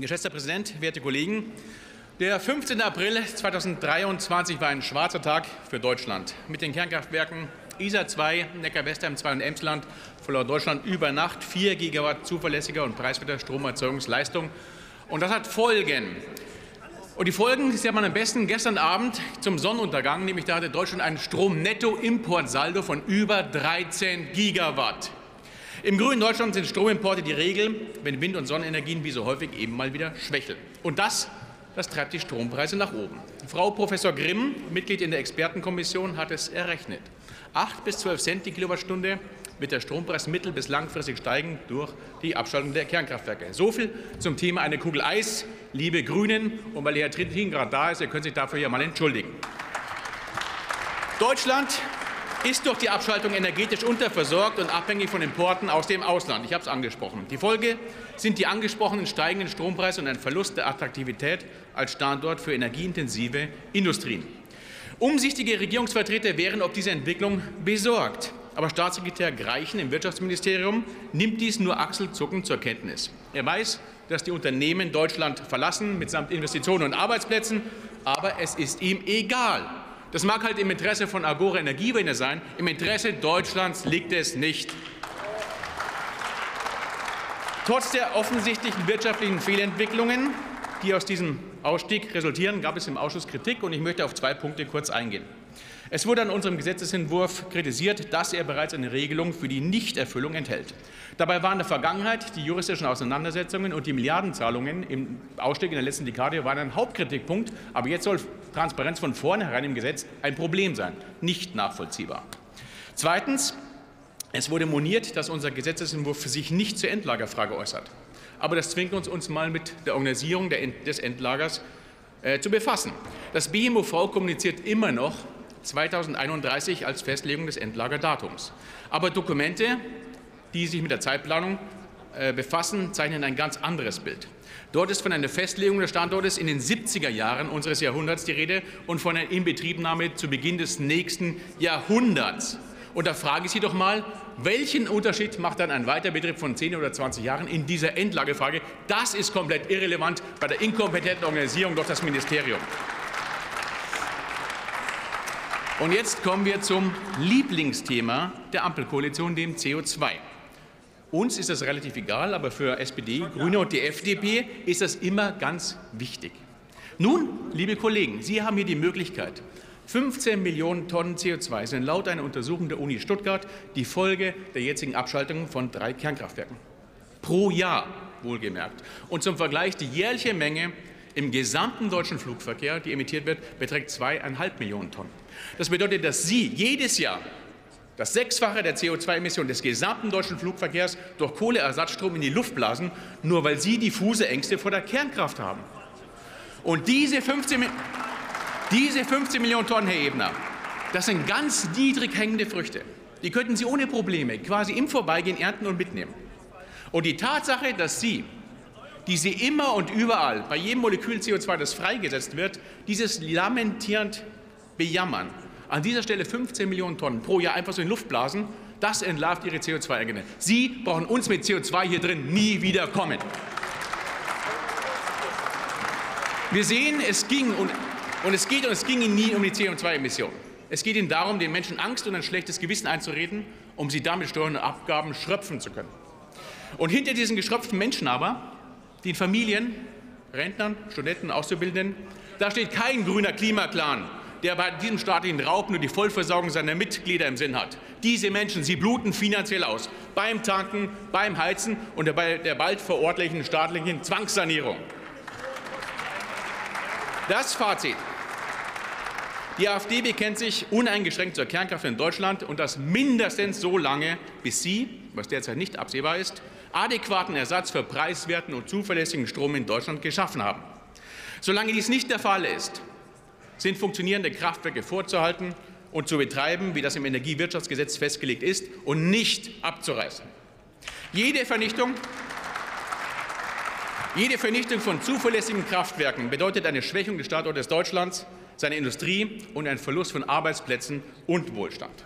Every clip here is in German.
Geschätzter Präsident, werte Kollegen! Der 15. April 2023 war ein schwarzer Tag für Deutschland. Mit den Kernkraftwerken ISA 2, Neckar-Westheim 2 und Emsland verlor Deutschland über Nacht 4 Gigawatt zuverlässiger und preiswerter Stromerzeugungsleistung. Und das hat Folgen. Und die Folgen sieht man am besten gestern Abend zum Sonnenuntergang, nämlich da hatte Deutschland einen Stromnettoimportsaldo von über 13 Gigawatt. Im grünen Deutschland sind Stromimporte die Regel, wenn Wind- und Sonnenenergien wie so häufig eben mal wieder schwächeln. Und das, das treibt die Strompreise nach oben. Frau Professor Grimm, Mitglied in der Expertenkommission, hat es errechnet. 8 bis 12 Cent die Kilowattstunde wird der Strompreis mittel- bis langfristig steigen durch die Abschaltung der Kernkraftwerke. So viel zum Thema eine Kugel Eis, liebe Grünen. Und weil Herr Trittin gerade da ist, ihr könnt sich dafür ja mal entschuldigen. Deutschland ist durch die Abschaltung energetisch unterversorgt und abhängig von Importen aus dem Ausland. Ich habe es angesprochen. Die Folge sind die angesprochenen steigenden Strompreise und ein Verlust der Attraktivität als Standort für energieintensive Industrien. Umsichtige Regierungsvertreter wären ob diese Entwicklung besorgt. Aber Staatssekretär Greichen im Wirtschaftsministerium nimmt dies nur achselzuckend zur Kenntnis. Er weiß, dass die Unternehmen Deutschland verlassen, mitsamt Investitionen und Arbeitsplätzen, aber es ist ihm egal. Das mag halt im Interesse von Agora Energiewende sein, im Interesse Deutschlands liegt es nicht. Trotz der offensichtlichen wirtschaftlichen Fehlentwicklungen, die aus diesem Ausstieg resultieren, gab es im Ausschuss Kritik, und ich möchte auf zwei Punkte kurz eingehen. Es wurde an unserem Gesetzentwurf kritisiert, dass er bereits eine Regelung für die Nichterfüllung enthält. Dabei waren in der Vergangenheit die juristischen Auseinandersetzungen und die Milliardenzahlungen im Ausstieg in der letzten Dekade waren ein Hauptkritikpunkt. Aber jetzt soll Transparenz von vornherein im Gesetz ein Problem sein, nicht nachvollziehbar. Zweitens. Es wurde moniert, dass unser Gesetzentwurf sich nicht zur Endlagerfrage äußert. Aber das zwingt uns, uns mal mit der Organisierung des Endlagers äh, zu befassen. Das BMOV kommuniziert immer noch, 2031 als Festlegung des Endlagerdatums. Aber Dokumente, die sich mit der Zeitplanung äh, befassen, zeichnen ein ganz anderes Bild. Dort ist von einer Festlegung des Standortes in den 70er Jahren unseres Jahrhunderts die Rede und von einer Inbetriebnahme zu Beginn des nächsten Jahrhunderts. Und da frage ich Sie doch mal, welchen Unterschied macht dann ein Weiterbetrieb von 10 oder 20 Jahren in dieser Endlagefrage? Das ist komplett irrelevant bei der inkompetenten Organisierung durch das Ministerium. Und jetzt kommen wir zum Lieblingsthema der Ampelkoalition, dem CO2. Uns ist das relativ egal, aber für SPD, Grüne und die FDP ist das immer ganz wichtig. Nun, liebe Kollegen, Sie haben hier die Möglichkeit, 15 Millionen Tonnen CO2 sind laut einer Untersuchung der Uni Stuttgart die Folge der jetzigen Abschaltung von drei Kernkraftwerken. Pro Jahr, wohlgemerkt. Und zum Vergleich, die jährliche Menge im gesamten deutschen Flugverkehr, die emittiert wird, beträgt zweieinhalb Millionen Tonnen. Das bedeutet, dass Sie jedes Jahr das Sechsfache der CO2-Emissionen des gesamten deutschen Flugverkehrs durch Kohleersatzstrom in die Luft blasen, nur weil Sie diffuse Ängste vor der Kernkraft haben. Und diese 15, diese 15 Millionen Tonnen, Herr Ebner, das sind ganz niedrig hängende Früchte. Die könnten Sie ohne Probleme quasi im Vorbeigehen ernten und mitnehmen. Und die Tatsache, dass Sie die Sie immer und überall bei jedem Molekül CO2, das freigesetzt wird, dieses lamentierend bejammern. An dieser Stelle 15 Millionen Tonnen pro Jahr einfach so in Luft blasen, das entlarvt Ihre CO2-Eigene. Sie brauchen uns mit CO2 hier drin nie wieder kommen. Wir sehen, es ging und, und es geht und es ging Ihnen nie um die CO2-Emissionen. Es geht Ihnen darum, den Menschen Angst und ein schlechtes Gewissen einzureden, um sie damit Steuern und Abgaben schröpfen zu können. Und hinter diesen geschröpften Menschen aber den Familien, Rentnern, Studenten, Auszubildenden. Da steht kein grüner Klimaclan, der bei diesem staatlichen Raub nur die Vollversorgung seiner Mitglieder im Sinn hat. Diese Menschen, sie bluten finanziell aus. Beim Tanken, beim Heizen und bei der bald verordentlichen staatlichen Zwangssanierung. Das Fazit. Die AfD bekennt sich uneingeschränkt zur Kernkraft in Deutschland und das mindestens so lange, bis sie, was derzeit nicht absehbar ist, adäquaten Ersatz für preiswerten und zuverlässigen Strom in Deutschland geschaffen haben. Solange dies nicht der Fall ist, sind funktionierende Kraftwerke vorzuhalten und zu betreiben, wie das im Energiewirtschaftsgesetz festgelegt ist, und nicht abzureißen. Jede Vernichtung, jede Vernichtung von zuverlässigen Kraftwerken bedeutet eine Schwächung des Standortes Deutschlands, seiner Industrie und einen Verlust von Arbeitsplätzen und Wohlstand.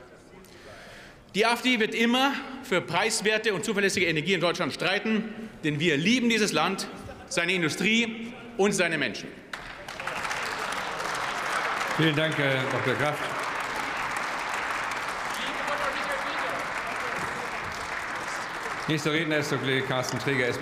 Die AfD wird immer für preiswerte und zuverlässige Energie in Deutschland streiten, denn wir lieben dieses Land. seine Industrie und seine Menschen. Vielen Dank, Herr Dr. Kraft. Nächster Redner ist der Kollege Carsten Träger,